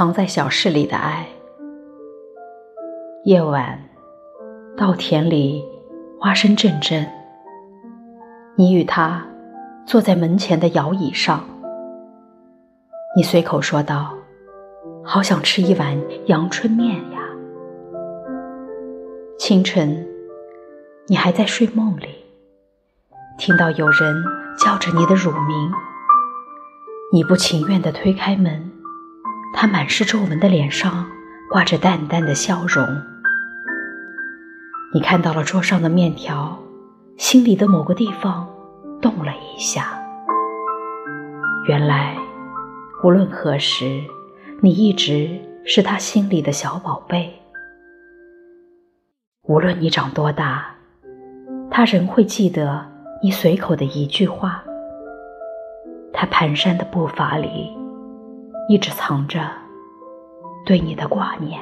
藏在小事里的爱。夜晚，稻田里花声阵阵，你与他坐在门前的摇椅上，你随口说道：“好想吃一碗阳春面呀。”清晨，你还在睡梦里，听到有人叫着你的乳名，你不情愿地推开门，他满是皱纹的脸上挂着淡淡的笑容。你看到了桌上的面条，心里的某个地方动了一下。原来，无论何时，你一直是他心里的小宝贝。无论你长多大，他仍会记得你随口的一句话。他蹒跚的步伐里，一直藏着对你的挂念。